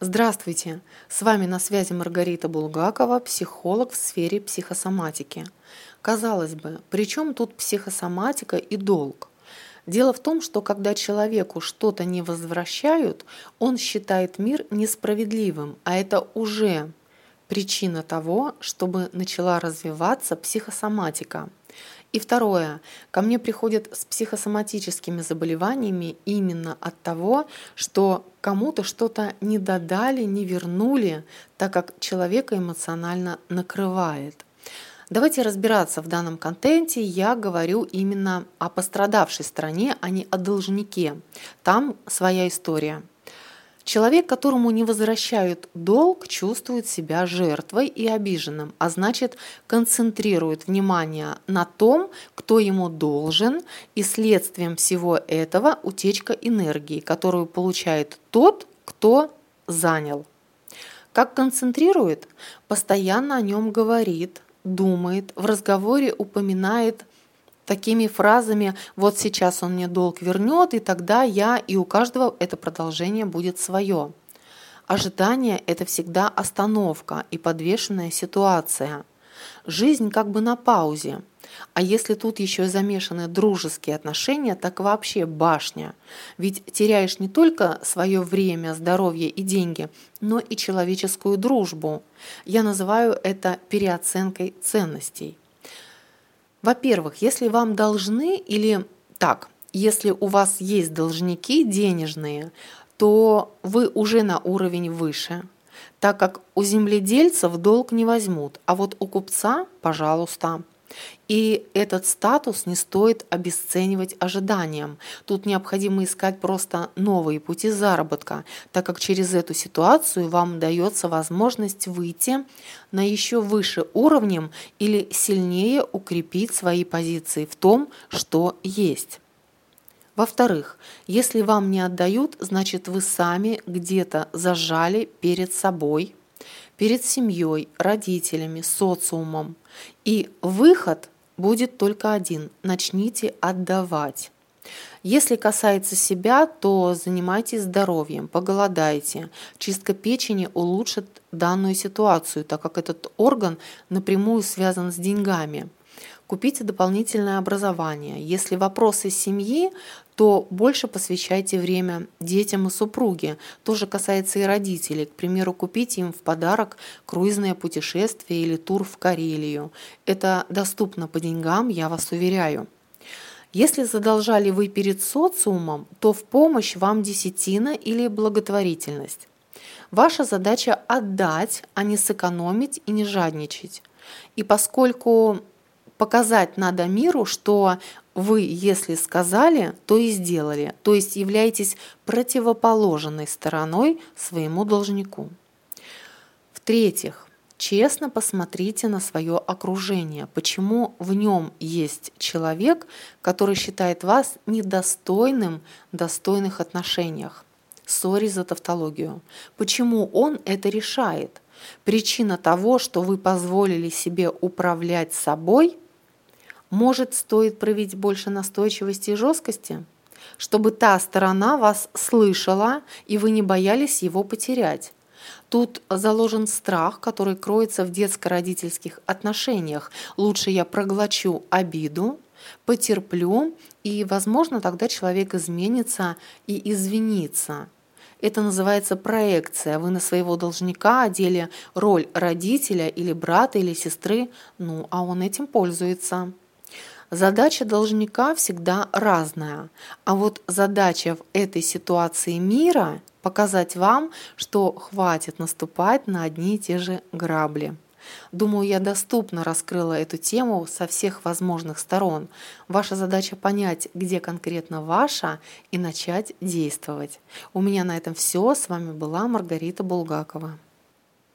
Здравствуйте! С вами на связи Маргарита Булгакова, психолог в сфере психосоматики. Казалось бы, при чем тут психосоматика и долг? Дело в том, что когда человеку что-то не возвращают, он считает мир несправедливым, а это уже причина того, чтобы начала развиваться психосоматика. И второе. Ко мне приходят с психосоматическими заболеваниями именно от того, что кому-то что-то не додали, не вернули, так как человека эмоционально накрывает. Давайте разбираться в данном контенте. Я говорю именно о пострадавшей стороне, а не о должнике. Там своя история. Человек, которому не возвращают долг, чувствует себя жертвой и обиженным, а значит концентрирует внимание на том, кто ему должен, и следствием всего этого утечка энергии, которую получает тот, кто занял. Как концентрирует? Постоянно о нем говорит, думает, в разговоре упоминает такими фразами «вот сейчас он мне долг вернет, и тогда я...» И у каждого это продолжение будет свое. Ожидание – это всегда остановка и подвешенная ситуация. Жизнь как бы на паузе. А если тут еще и замешаны дружеские отношения, так вообще башня. Ведь теряешь не только свое время, здоровье и деньги, но и человеческую дружбу. Я называю это переоценкой ценностей. Во-первых, если вам должны или так, если у вас есть должники денежные, то вы уже на уровень выше, так как у земледельцев долг не возьмут, а вот у купца, пожалуйста. И этот статус не стоит обесценивать ожиданиям. Тут необходимо искать просто новые пути заработка, так как через эту ситуацию вам дается возможность выйти на еще выше уровнем или сильнее укрепить свои позиции в том, что есть. Во-вторых, если вам не отдают, значит вы сами где-то зажали перед собой, перед семьей, родителями, социумом. И выход будет только один – начните отдавать. Если касается себя, то занимайтесь здоровьем, поголодайте. Чистка печени улучшит данную ситуацию, так как этот орган напрямую связан с деньгами. Купите дополнительное образование. Если вопросы семьи, то больше посвящайте время детям и супруге. То же касается и родителей. К примеру, купите им в подарок круизное путешествие или тур в Карелию. Это доступно по деньгам, я вас уверяю. Если задолжали вы перед социумом, то в помощь вам десятина или благотворительность. Ваша задача отдать, а не сэкономить и не жадничать. И поскольку показать надо миру, что вы, если сказали, то и сделали, то есть являетесь противоположной стороной своему должнику. В-третьих, честно посмотрите на свое окружение, почему в нем есть человек, который считает вас недостойным достойных отношениях. Сори за тавтологию. Почему он это решает? Причина того, что вы позволили себе управлять собой – может, стоит проявить больше настойчивости и жесткости, чтобы та сторона вас слышала, и вы не боялись его потерять. Тут заложен страх, который кроется в детско-родительских отношениях. Лучше я проглочу обиду, потерплю, и, возможно, тогда человек изменится и извинится. Это называется проекция. Вы на своего должника одели роль родителя или брата или сестры, ну, а он этим пользуется. Задача должника всегда разная, а вот задача в этой ситуации мира – показать вам, что хватит наступать на одни и те же грабли. Думаю, я доступно раскрыла эту тему со всех возможных сторон. Ваша задача понять, где конкретно ваша, и начать действовать. У меня на этом все. С вами была Маргарита Булгакова.